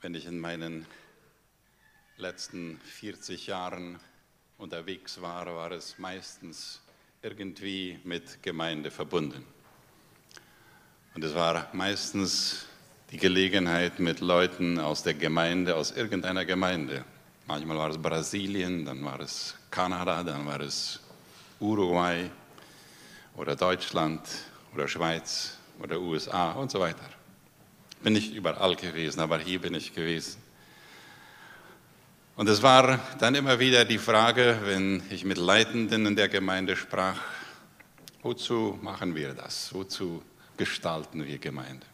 wenn ich in meinen letzten 40 Jahren unterwegs war, war es meistens irgendwie mit Gemeinde verbunden. Und es war meistens die Gelegenheit mit Leuten aus der Gemeinde, aus irgendeiner Gemeinde. Manchmal war es Brasilien, dann war es Kanada, dann war es Uruguay oder Deutschland oder Schweiz oder USA und so weiter. Bin nicht überall gewesen, aber hier bin ich gewesen. Und es war dann immer wieder die Frage, wenn ich mit Leitenden in der Gemeinde sprach, wozu machen wir das? Wozu gestalten wir Gemeinde?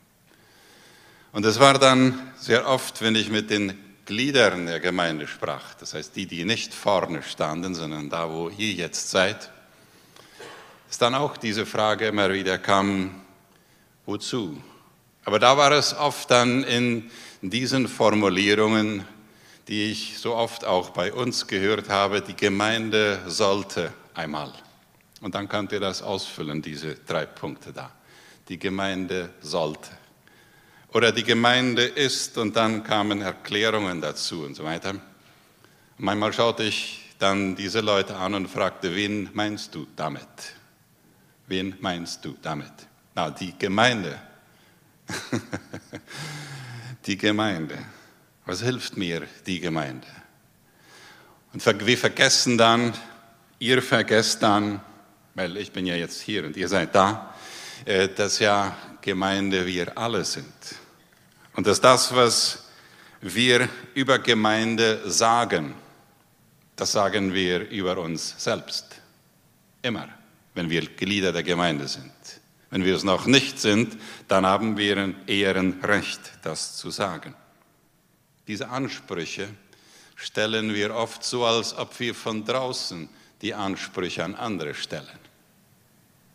Und es war dann sehr oft, wenn ich mit den Gliedern der Gemeinde sprach, das heißt die, die nicht vorne standen, sondern da, wo ihr jetzt seid, ist dann auch diese Frage immer wieder kam, wozu? Aber da war es oft dann in diesen Formulierungen, die ich so oft auch bei uns gehört habe, die Gemeinde sollte einmal. Und dann könnt ihr das ausfüllen, diese drei Punkte da. Die Gemeinde sollte. Oder die Gemeinde ist und dann kamen Erklärungen dazu und so weiter. Manchmal schaute ich dann diese Leute an und fragte, wen meinst du damit? Wen meinst du damit? Na, die Gemeinde. die Gemeinde. Was hilft mir die Gemeinde? Und wir vergessen dann, ihr vergesst dann, weil ich bin ja jetzt hier und ihr seid da, äh, dass ja Gemeinde wir alle sind. Und dass das, was wir über Gemeinde sagen, das sagen wir über uns selbst. Immer, wenn wir Glieder der Gemeinde sind. Wenn wir es noch nicht sind, dann haben wir ein Ehrenrecht, das zu sagen. Diese Ansprüche stellen wir oft so, als ob wir von draußen die Ansprüche an andere stellen.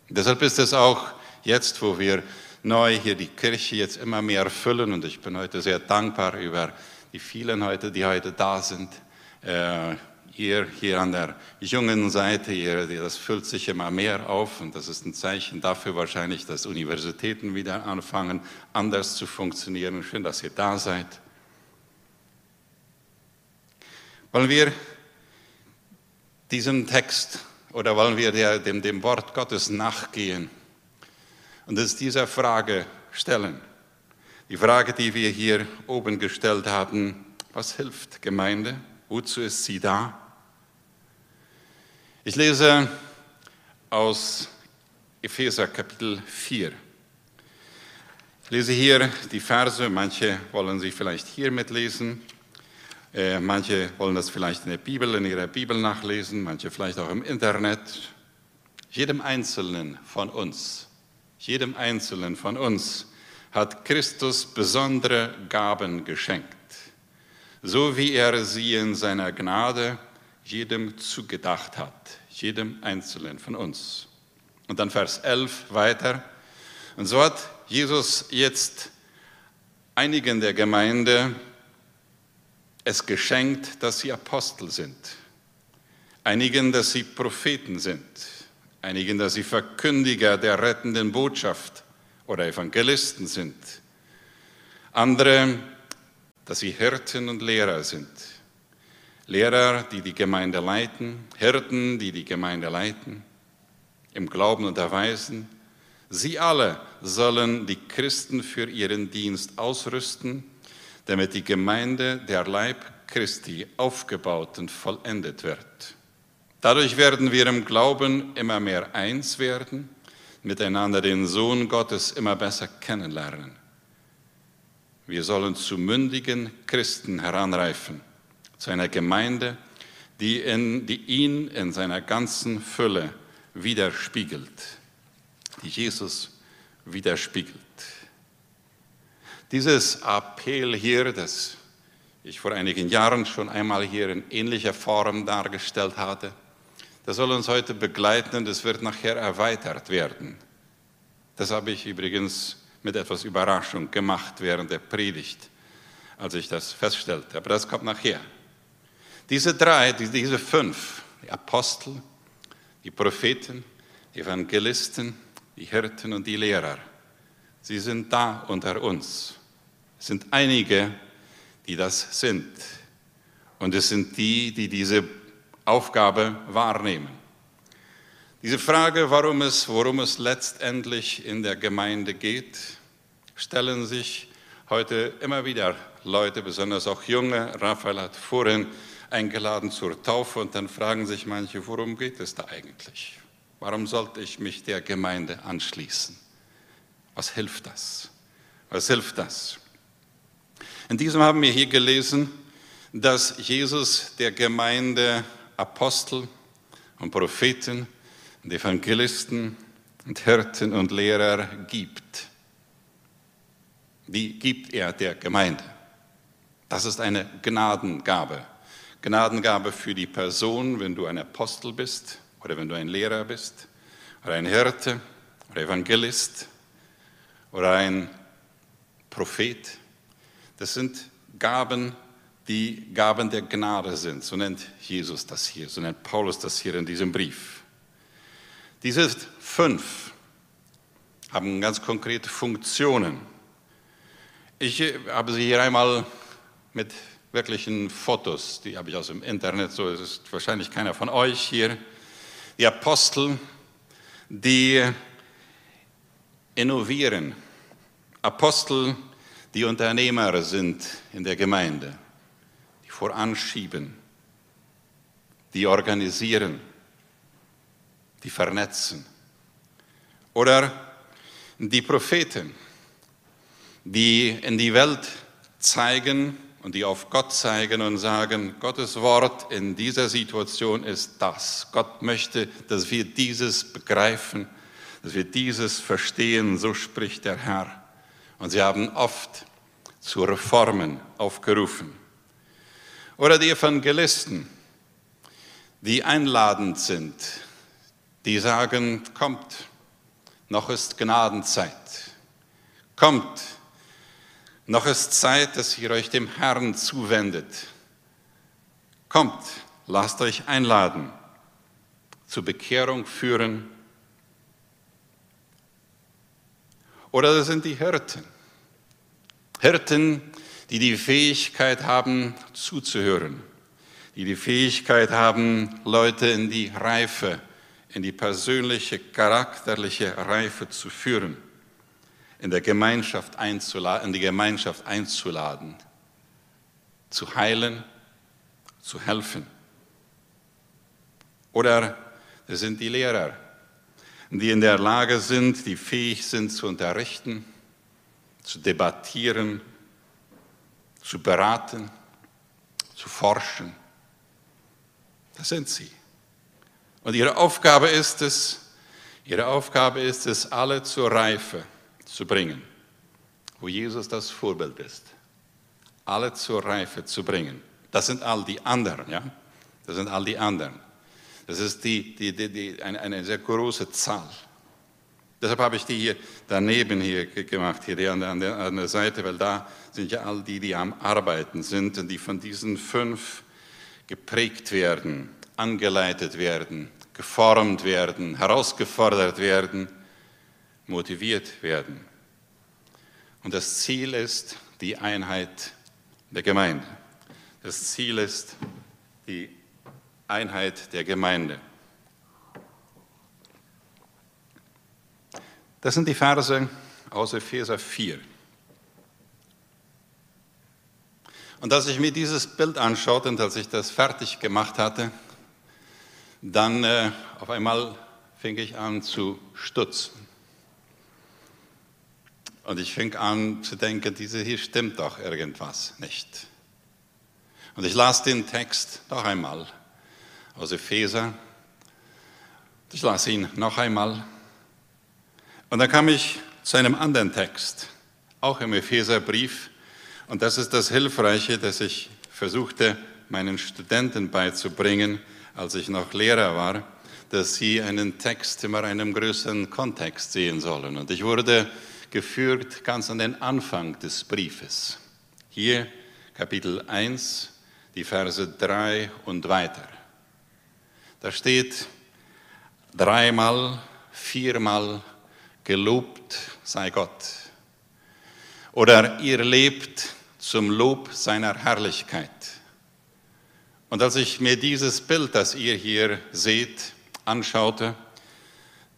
Deshalb ist es auch jetzt, wo wir neu hier die Kirche jetzt immer mehr füllen, und ich bin heute sehr dankbar über die vielen heute, die heute da sind, äh, ihr hier an der jungen Seite, ihr, das füllt sich immer mehr auf und das ist ein Zeichen dafür wahrscheinlich, dass Universitäten wieder anfangen, anders zu funktionieren. Schön, dass ihr da seid. Wollen wir diesem Text oder wollen wir der, dem, dem Wort Gottes nachgehen und es dieser Frage stellen? Die Frage, die wir hier oben gestellt haben, was hilft Gemeinde? Wozu ist sie da? Ich lese aus Epheser Kapitel 4. Ich lese hier die Verse, manche wollen sie vielleicht hier mitlesen, äh, manche wollen das vielleicht in der Bibel, in ihrer Bibel nachlesen, manche vielleicht auch im Internet. Jedem Einzelnen von uns, jedem Einzelnen von uns hat Christus besondere Gaben geschenkt, so wie er sie in seiner Gnade jedem zugedacht hat, jedem Einzelnen von uns. Und dann Vers 11 weiter. Und so hat Jesus jetzt einigen der Gemeinde es geschenkt, dass sie Apostel sind, einigen, dass sie Propheten sind, einigen, dass sie Verkündiger der rettenden Botschaft oder Evangelisten sind, andere, dass sie Hirten und Lehrer sind Lehrer, die die Gemeinde leiten, Hirten, die die Gemeinde leiten, im Glauben unterweisen. Sie alle sollen die Christen für ihren Dienst ausrüsten, damit die Gemeinde, der Leib Christi, aufgebaut und vollendet wird. Dadurch werden wir im Glauben immer mehr eins werden, miteinander den Sohn Gottes immer besser kennenlernen. Wir sollen zu mündigen Christen heranreifen zu einer Gemeinde, die, in, die ihn in seiner ganzen Fülle widerspiegelt, die Jesus widerspiegelt. Dieses Appell hier, das ich vor einigen Jahren schon einmal hier in ähnlicher Form dargestellt hatte, das soll uns heute begleiten und es wird nachher erweitert werden. Das habe ich übrigens mit etwas Überraschung gemacht während der Predigt, als ich das feststellte. Aber das kommt nachher. Diese drei, diese fünf, die Apostel, die Propheten, die Evangelisten, die Hirten und die Lehrer, sie sind da unter uns. Es sind einige, die das sind. Und es sind die, die diese Aufgabe wahrnehmen. Diese Frage, warum es, worum es letztendlich in der Gemeinde geht, stellen sich heute immer wieder Leute, besonders auch junge. Raphael hat vorhin eingeladen zur Taufe und dann fragen sich manche, worum geht es da eigentlich? Warum sollte ich mich der Gemeinde anschließen? Was hilft das? Was hilft das? In diesem haben wir hier gelesen, dass Jesus der Gemeinde Apostel und Propheten und Evangelisten und Hirten und Lehrer gibt. Die gibt er der Gemeinde. Das ist eine Gnadengabe. Gnadengabe für die Person, wenn du ein Apostel bist oder wenn du ein Lehrer bist oder ein Hirte oder Evangelist oder ein Prophet. Das sind Gaben, die Gaben der Gnade sind. So nennt Jesus das hier, so nennt Paulus das hier in diesem Brief. Diese fünf haben ganz konkrete Funktionen. Ich habe sie hier einmal mit wirklichen Fotos, die habe ich aus dem Internet, so ist wahrscheinlich keiner von euch hier. Die Apostel, die innovieren. Apostel, die Unternehmer sind in der Gemeinde, die voranschieben, die organisieren, die vernetzen. Oder die Propheten, die in die Welt zeigen und die auf Gott zeigen und sagen, Gottes Wort in dieser Situation ist das. Gott möchte, dass wir dieses begreifen, dass wir dieses verstehen, so spricht der Herr. Und sie haben oft zu Reformen aufgerufen. Oder die Evangelisten, die einladend sind, die sagen, kommt, noch ist Gnadenzeit. Kommt, noch ist Zeit, dass ihr euch dem Herrn zuwendet. Kommt, lasst euch einladen, zur Bekehrung führen. Oder das sind die Hirten. Hirten, die die Fähigkeit haben, zuzuhören, die die Fähigkeit haben, Leute in die Reife, in die persönliche, charakterliche Reife zu führen, in, der Gemeinschaft einzuladen, in die Gemeinschaft einzuladen, zu heilen, zu helfen. Oder das sind die Lehrer, die in der Lage sind, die fähig sind zu unterrichten, zu debattieren, zu beraten, zu forschen. Das sind sie. Und ihre Aufgabe ist es, ihre Aufgabe ist es, alle zur Reife zu bringen, wo Jesus das Vorbild ist. Alle zur Reife zu bringen. Das sind all die anderen, ja? Das sind all die anderen. Das ist die, die, die, die eine, eine sehr große Zahl. Deshalb habe ich die hier daneben hier gemacht, hier an der, an der Seite, weil da sind ja all die, die am Arbeiten sind und die von diesen fünf geprägt werden, angeleitet werden, geformt werden, herausgefordert werden, motiviert werden. Und das Ziel ist die Einheit der Gemeinde. Das Ziel ist die Einheit der Gemeinde. Das sind die Verse aus Epheser 4. Und als ich mir dieses Bild anschaute und als ich das fertig gemacht hatte, dann äh, auf einmal fing ich an zu stutzen. Und ich fing an zu denken, diese hier stimmt doch irgendwas nicht. Und ich las den Text noch einmal aus Epheser. Ich las ihn noch einmal und dann kam ich zu einem anderen Text, auch im Epheserbrief. Und das ist das Hilfreiche, das ich versuchte, meinen Studenten beizubringen, als ich noch Lehrer war, dass sie einen Text immer in einem größeren Kontext sehen sollen. Und ich wurde geführt ganz an den Anfang des Briefes. Hier Kapitel 1, die Verse 3 und weiter. Da steht dreimal, viermal, Gelobt sei Gott. Oder ihr lebt zum Lob seiner Herrlichkeit. Und als ich mir dieses Bild, das ihr hier seht, anschaute,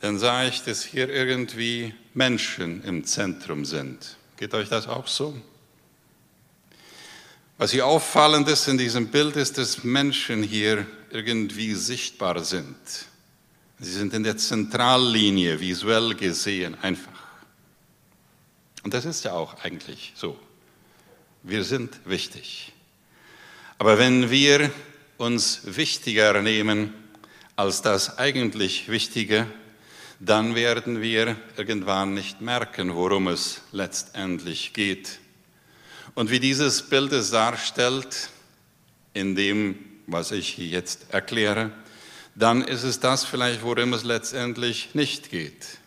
dann sah ich, dass hier irgendwie Menschen im Zentrum sind. Geht euch das auch so? Was hier auffallend ist in diesem Bild, ist, dass Menschen hier irgendwie sichtbar sind. Sie sind in der Zentrallinie visuell gesehen einfach. Und das ist ja auch eigentlich so. Wir sind wichtig. Aber wenn wir uns wichtiger nehmen als das eigentlich Wichtige, dann werden wir irgendwann nicht merken, worum es letztendlich geht. Und wie dieses Bild es darstellt, in dem, was ich jetzt erkläre, dann ist es das vielleicht, worum es letztendlich nicht geht.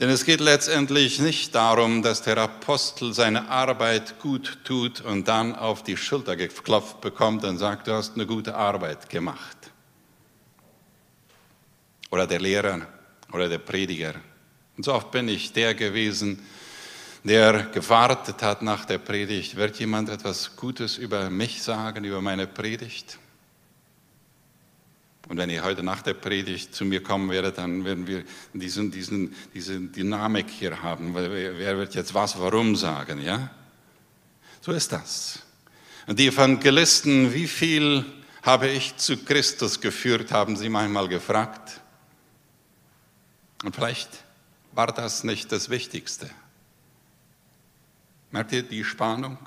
Denn es geht letztendlich nicht darum, dass der Apostel seine Arbeit gut tut und dann auf die Schulter geklopft bekommt und sagt, du hast eine gute Arbeit gemacht. Oder der Lehrer oder der Prediger. Und so oft bin ich der gewesen, der gewartet hat nach der Predigt. Wird jemand etwas Gutes über mich sagen, über meine Predigt? Und wenn ihr heute nach der Predigt zu mir kommen werdet, dann werden wir diesen, diesen, diese Dynamik hier haben. Wer wird jetzt was, warum sagen, ja? So ist das. Und die Evangelisten, wie viel habe ich zu Christus geführt, haben sie manchmal gefragt. Und vielleicht war das nicht das Wichtigste. Merkt ihr die Spannung?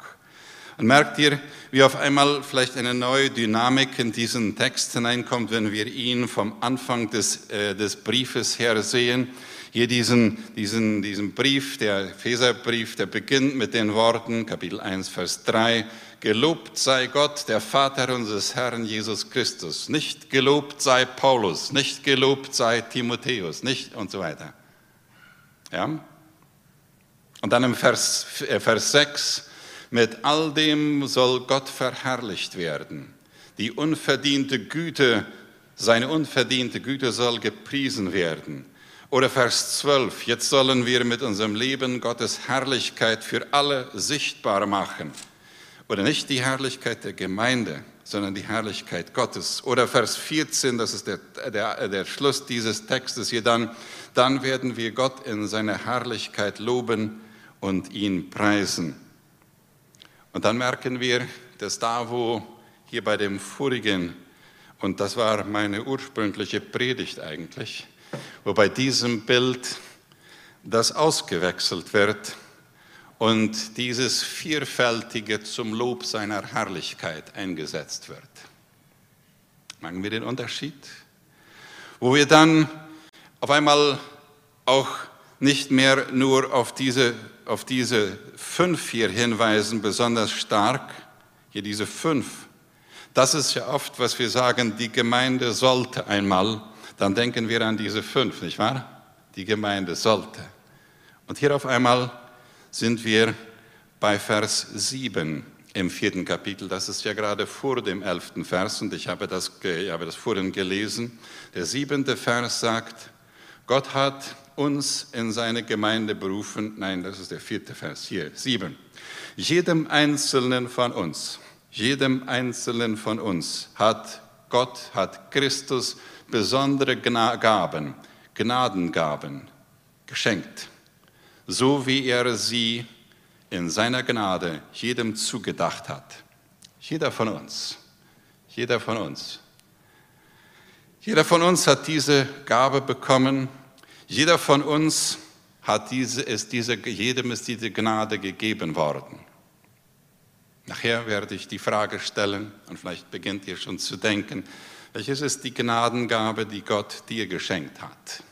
Und merkt ihr, wie auf einmal vielleicht eine neue Dynamik in diesen Text hineinkommt, wenn wir ihn vom Anfang des, äh, des Briefes her sehen. Hier diesen, diesen, diesen Brief, der Epheserbrief, der beginnt mit den Worten, Kapitel 1, Vers 3, Gelobt sei Gott, der Vater unseres Herrn Jesus Christus. Nicht gelobt sei Paulus, nicht gelobt sei Timotheus, nicht und so weiter. Ja? Und dann im Vers, äh, Vers 6, mit all dem soll Gott verherrlicht werden. Die unverdiente Güte, seine unverdiente Güte soll gepriesen werden. Oder Vers 12, jetzt sollen wir mit unserem Leben Gottes Herrlichkeit für alle sichtbar machen. Oder nicht die Herrlichkeit der Gemeinde, sondern die Herrlichkeit Gottes. Oder Vers 14, das ist der, der, der Schluss dieses Textes hier dann, dann werden wir Gott in seiner Herrlichkeit loben und ihn preisen. Und dann merken wir, dass da, wo hier bei dem vorigen, und das war meine ursprüngliche Predigt eigentlich, wo bei diesem Bild das ausgewechselt wird und dieses Vierfältige zum Lob seiner Herrlichkeit eingesetzt wird. Merken wir den Unterschied? Wo wir dann auf einmal auch nicht mehr nur auf diese, auf diese fünf hier hinweisen, besonders stark, hier diese fünf. Das ist ja oft, was wir sagen, die Gemeinde sollte einmal, dann denken wir an diese fünf, nicht wahr? Die Gemeinde sollte. Und hier auf einmal sind wir bei Vers 7 im vierten Kapitel. Das ist ja gerade vor dem elften Vers und ich habe das, ich habe das vorhin gelesen. Der siebente Vers sagt, Gott hat uns in seine Gemeinde berufen. Nein, das ist der vierte Vers hier, sieben. Jedem Einzelnen von uns, jedem Einzelnen von uns hat Gott, hat Christus besondere Gaben, Gnadengaben geschenkt, so wie er sie in seiner Gnade jedem zugedacht hat. Jeder von uns, jeder von uns. Jeder von uns hat diese Gabe bekommen jeder von uns hat diese, ist diese, jedem ist diese Gnade gegeben worden. Nachher werde ich die Frage stellen, und vielleicht beginnt ihr schon zu denken, welches ist die Gnadengabe, die Gott dir geschenkt hat?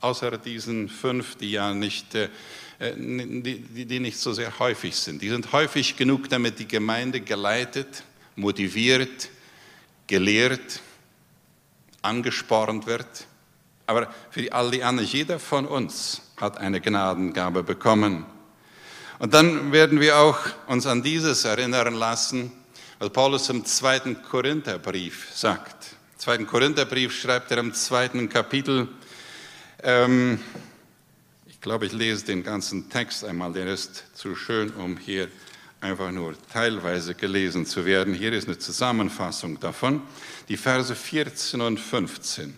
Außer diesen fünf, die ja nicht, äh, die, die nicht so sehr häufig sind. Die sind häufig genug, damit die Gemeinde geleitet, motiviert, gelehrt, angespornt wird. Aber für all die anderen, jeder von uns hat eine Gnadengabe bekommen. Und dann werden wir auch uns an dieses erinnern lassen, was Paulus im zweiten Korintherbrief sagt. Im zweiten Korintherbrief schreibt er im zweiten Kapitel, ähm, glaube, ich lese den ganzen Text einmal, der ist zu schön, um hier einfach nur teilweise gelesen zu werden. Hier ist eine Zusammenfassung davon, die Verse 14 und 15.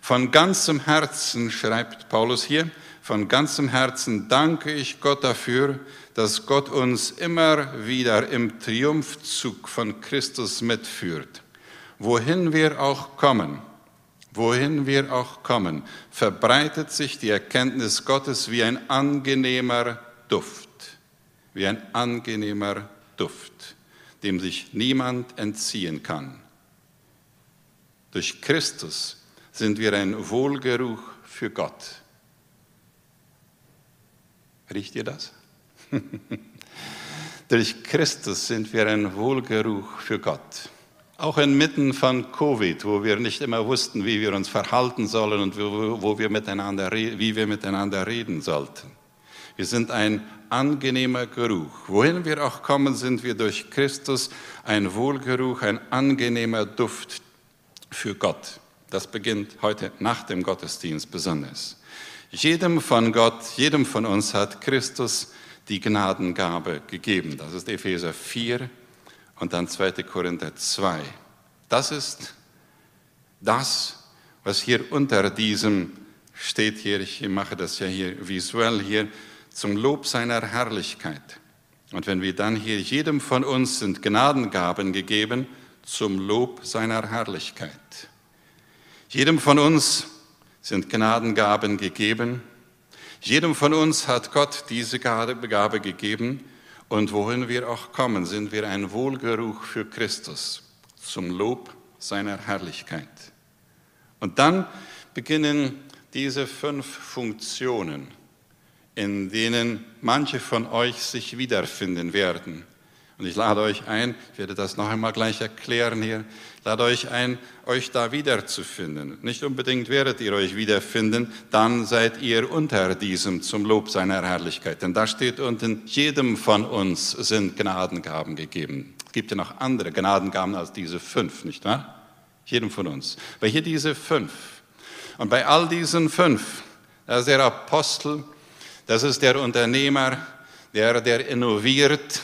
Von ganzem Herzen, schreibt Paulus hier, von ganzem Herzen danke ich Gott dafür, dass Gott uns immer wieder im Triumphzug von Christus mitführt. Wohin wir auch kommen, wohin wir auch kommen, verbreitet sich die Erkenntnis Gottes wie ein angenehmer Duft, wie ein angenehmer Duft, dem sich niemand entziehen kann. Durch Christus sind wir ein Wohlgeruch für Gott. Riecht ihr das? Durch Christus sind wir ein Wohlgeruch für Gott. Auch inmitten von Covid, wo wir nicht immer wussten, wie wir uns verhalten sollen und wo, wir miteinander, wie wir miteinander reden sollten. Wir sind ein angenehmer Geruch. Wohin wir auch kommen, sind wir durch Christus ein Wohlgeruch, ein angenehmer Duft für Gott. Das beginnt heute nach dem Gottesdienst besonders. Jedem von Gott, jedem von uns hat Christus die Gnadengabe gegeben. Das ist Epheser 4 und dann 2. Korinther 2. Das ist das, was hier unter diesem steht hier. Ich mache das ja hier visuell hier zum Lob seiner Herrlichkeit. Und wenn wir dann hier jedem von uns sind Gnadengaben gegeben zum Lob seiner Herrlichkeit. Jedem von uns sind Gnadengaben gegeben. Jedem von uns hat Gott diese Gabe gegeben. Und wohin wir auch kommen, sind wir ein Wohlgeruch für Christus zum Lob seiner Herrlichkeit. Und dann beginnen diese fünf Funktionen, in denen manche von euch sich wiederfinden werden. Und ich lade euch ein, ich werde das noch einmal gleich erklären hier, lade euch ein, euch da wiederzufinden. Nicht unbedingt werdet ihr euch wiederfinden, dann seid ihr unter diesem zum Lob seiner Herrlichkeit. Denn da steht unten, jedem von uns sind Gnadengaben gegeben. Es gibt ja noch andere Gnadengaben als diese fünf, nicht wahr? Jedem von uns. Aber hier diese fünf. Und bei all diesen fünf, das ist der Apostel, das ist der Unternehmer, der, der innoviert,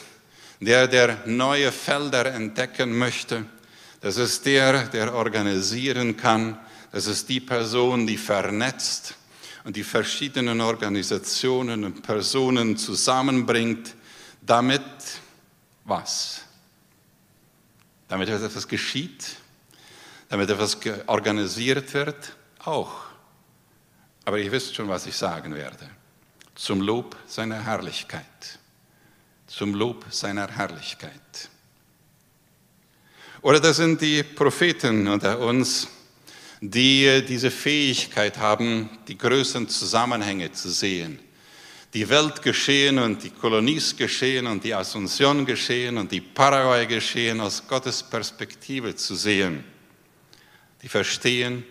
der, der neue Felder entdecken möchte. Das ist der, der organisieren kann. Das ist die Person, die vernetzt und die verschiedenen Organisationen und Personen zusammenbringt, damit was? Damit etwas geschieht, damit etwas organisiert wird, auch. Aber ihr wisst schon, was ich sagen werde. Zum Lob seiner Herrlichkeit zum Lob seiner Herrlichkeit. Oder das sind die Propheten unter uns, die diese Fähigkeit haben, die größeren Zusammenhänge zu sehen. Die Weltgeschehen und die Kolonies geschehen und die Asunción geschehen und die Paraguay geschehen aus Gottes Perspektive zu sehen. Die verstehen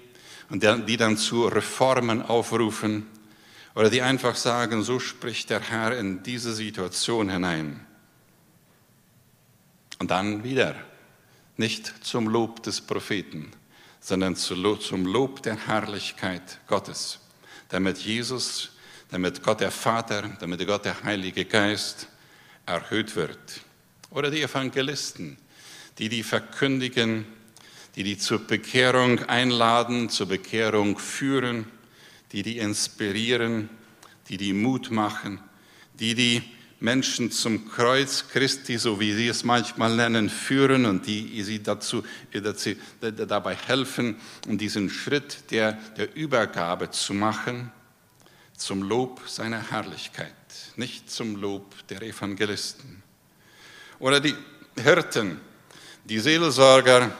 und die dann zu Reformen aufrufen oder die einfach sagen, so spricht der Herr in diese Situation hinein. Und dann wieder, nicht zum Lob des Propheten, sondern zum Lob der Herrlichkeit Gottes, damit Jesus, damit Gott der Vater, damit Gott der Heilige Geist erhöht wird. Oder die Evangelisten, die die verkündigen, die die zur Bekehrung einladen, zur Bekehrung führen, die die inspirieren, die die Mut machen, die die Menschen zum Kreuz Christi, so wie sie es manchmal nennen, führen und die sie dazu, dabei helfen, um diesen Schritt der, der Übergabe zu machen zum Lob seiner Herrlichkeit, nicht zum Lob der Evangelisten. Oder die Hirten, die Seelsorger,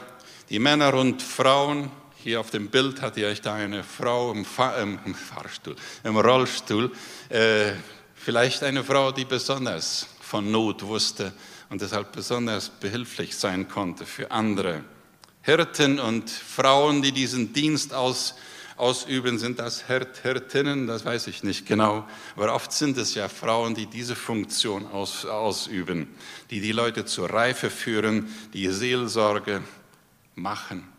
die Männer und Frauen, hier auf dem Bild hat ihr euch da eine Frau im, Fahr im Fahrstuhl, im Rollstuhl. Äh, vielleicht eine Frau, die besonders von Not wusste und deshalb besonders behilflich sein konnte für andere. Hirten und Frauen, die diesen Dienst aus, ausüben, sind das Hirt, Hirtinnen, das weiß ich nicht genau, aber oft sind es ja Frauen, die diese Funktion aus, ausüben, die die Leute zur Reife führen, die Seelsorge machen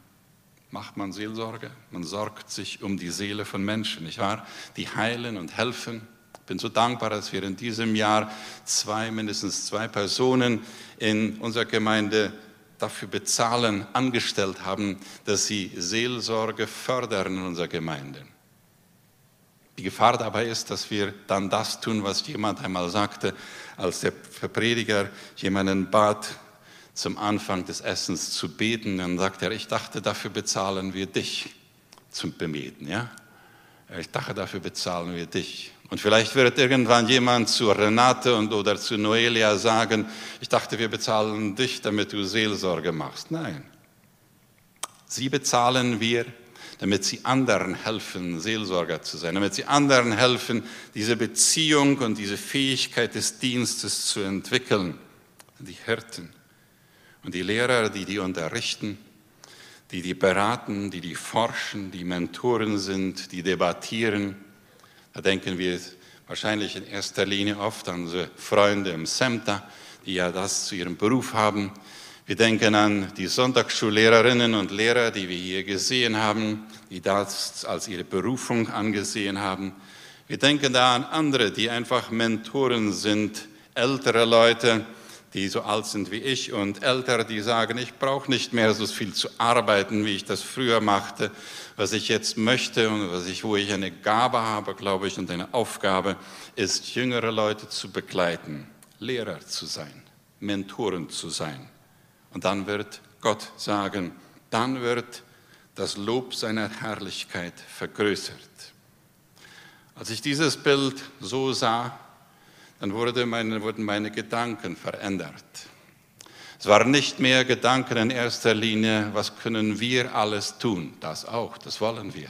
macht man Seelsorge. Man sorgt sich um die Seele von Menschen, nicht wahr? Die heilen und helfen, bin so dankbar, dass wir in diesem Jahr zwei, mindestens zwei Personen in unserer Gemeinde dafür bezahlen, angestellt haben, dass sie Seelsorge fördern in unserer Gemeinde. Die Gefahr dabei ist, dass wir dann das tun, was jemand einmal sagte, als der Prediger jemanden bat, zum Anfang des Essens zu beten. Dann sagt er, ich dachte, dafür bezahlen wir dich zum Bemeten. Ja? Ich dachte, dafür bezahlen wir dich. Und vielleicht wird irgendwann jemand zu Renate und, oder zu Noelia sagen, ich dachte, wir bezahlen dich, damit du Seelsorge machst. Nein. Sie bezahlen wir, damit sie anderen helfen, Seelsorger zu sein, damit sie anderen helfen, diese Beziehung und diese Fähigkeit des Dienstes zu entwickeln. Die Hirten und die Lehrer, die die unterrichten, die die beraten, die die forschen, die Mentoren sind, die debattieren. Da denken wir wahrscheinlich in erster Linie oft an unsere Freunde im SEMTA, die ja das zu ihrem Beruf haben. Wir denken an die Sonntagsschullehrerinnen und Lehrer, die wir hier gesehen haben, die das als ihre Berufung angesehen haben. Wir denken da an andere, die einfach Mentoren sind, ältere Leute, die so alt sind wie ich und ältere, die sagen, ich brauche nicht mehr so viel zu arbeiten, wie ich das früher machte. Was ich jetzt möchte und was ich, wo ich eine Gabe habe, glaube ich, und eine Aufgabe, ist, jüngere Leute zu begleiten, Lehrer zu sein, Mentoren zu sein. Und dann wird Gott sagen, dann wird das Lob seiner Herrlichkeit vergrößert. Als ich dieses Bild so sah, dann wurde meine, wurden meine Gedanken verändert. Es waren nicht mehr Gedanken in erster Linie, was können wir alles tun? Das auch, das wollen wir.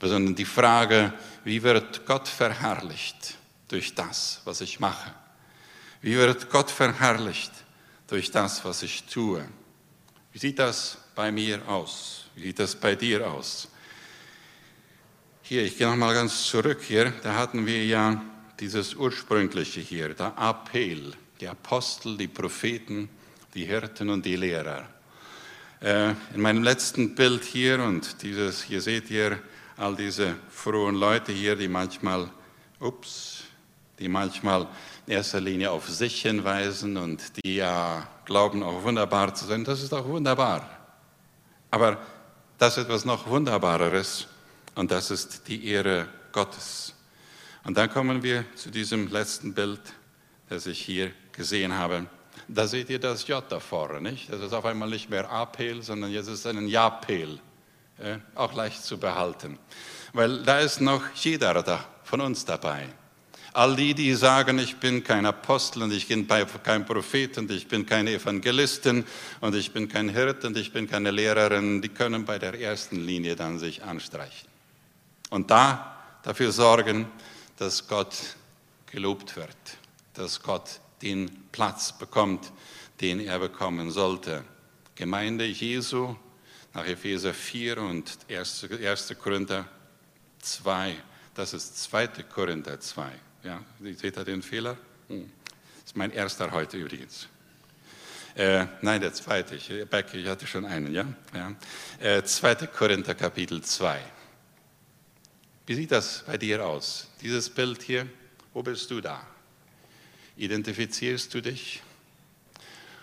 Sondern die Frage, wie wird Gott verherrlicht durch das, was ich mache? Wie wird Gott verherrlicht durch das, was ich tue? Wie sieht das bei mir aus? Wie sieht das bei dir aus? Hier, ich gehe nochmal ganz zurück hier. Da hatten wir ja dieses ursprüngliche hier, der Appell, die Apostel, die Propheten, die Hirten und die Lehrer. Äh, in meinem letzten Bild hier und dieses, hier seht ihr all diese frohen Leute hier, die manchmal, ups, die manchmal in erster Linie auf sich hinweisen und die ja glauben, auch wunderbar zu sein. Das ist auch wunderbar. Aber das ist etwas noch Wunderbareres und das ist die Ehre Gottes. Und dann kommen wir zu diesem letzten Bild, das ich hier gesehen habe. Da seht ihr das J da vorne, nicht? Das ist auf einmal nicht mehr Apel, sondern jetzt ist es ein Japel. Äh, auch leicht zu behalten. Weil da ist noch jeder da, von uns dabei. All die, die sagen, ich bin kein Apostel und ich bin kein Prophet und ich bin keine Evangelistin und ich bin kein Hirt und ich bin keine Lehrerin, die können bei der ersten Linie dann sich anstreichen. Und da dafür sorgen, dass Gott gelobt wird, dass Gott den Platz bekommt, den er bekommen sollte. Gemeinde Jesu nach Epheser 4 und 1. Korinther 2, das ist 2. Korinther 2. Ja, seht ihr den Fehler? Hm. Das ist mein erster heute übrigens. Äh, nein, der zweite. Ich, ich hatte schon einen, ja? ja. Äh, 2. Korinther Kapitel 2. Wie sieht das bei dir aus? Dieses Bild hier, wo bist du da? Identifizierst du dich?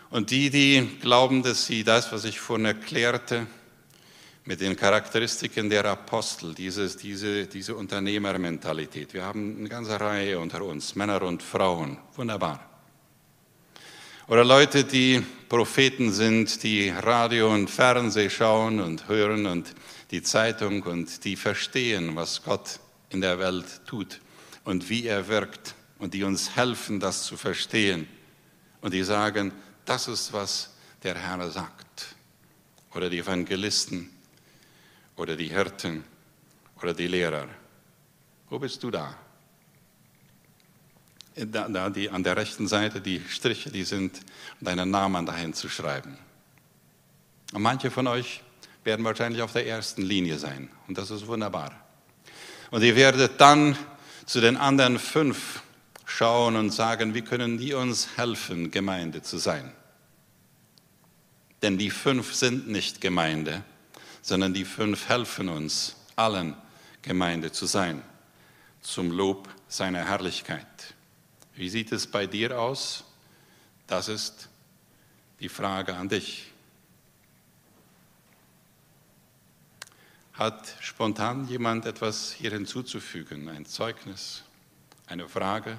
Und die, die glauben, dass sie das, was ich vorhin erklärte, mit den Charakteristiken der Apostel, dieses, diese, diese Unternehmermentalität. Wir haben eine ganze Reihe unter uns, Männer und Frauen, wunderbar. Oder Leute, die Propheten sind, die Radio und Fernseh schauen und hören und die Zeitung und die verstehen, was Gott in der Welt tut und wie er wirkt und die uns helfen, das zu verstehen. Und die sagen, das ist, was der Herr sagt. Oder die Evangelisten oder die Hirten oder die Lehrer. Wo bist du da? Da, da die, an der rechten Seite, die Striche, die sind, um deinen Namen dahin zu schreiben. Und manche von euch werden wahrscheinlich auf der ersten Linie sein. Und das ist wunderbar. Und ihr werdet dann zu den anderen fünf schauen und sagen, wie können die uns helfen, Gemeinde zu sein? Denn die fünf sind nicht Gemeinde, sondern die fünf helfen uns, allen Gemeinde zu sein. zum Lob seiner Herrlichkeit. Wie sieht es bei dir aus? Das ist die Frage an dich. Hat spontan jemand etwas hier hinzuzufügen, ein Zeugnis, eine Frage?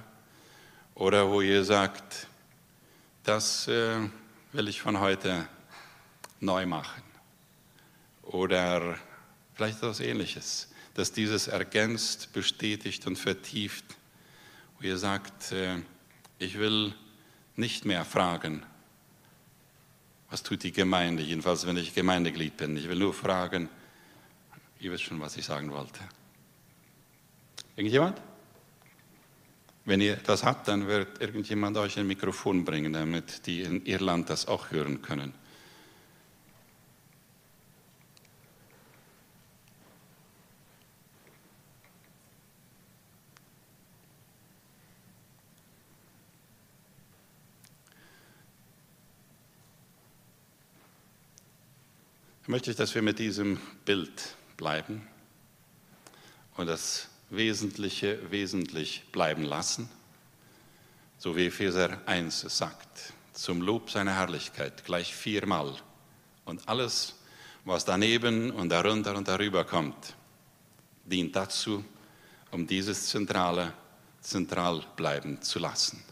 Oder wo ihr sagt, das äh, will ich von heute neu machen? Oder vielleicht etwas Ähnliches, dass dieses ergänzt, bestätigt und vertieft, wo ihr sagt, äh, ich will nicht mehr fragen, was tut die Gemeinde, jedenfalls wenn ich Gemeindeglied bin. Ich will nur fragen, Ihr wisst schon, was ich sagen wollte. Irgendjemand? Wenn ihr das habt, dann wird irgendjemand euch ein Mikrofon bringen, damit die in Irland das auch hören können. möchte ich, dass wir mit diesem Bild bleiben und das Wesentliche wesentlich bleiben lassen, so wie Epheser 1 sagt, zum Lob seiner Herrlichkeit gleich viermal. Und alles, was daneben und darunter und darüber kommt, dient dazu, um dieses Zentrale zentral bleiben zu lassen.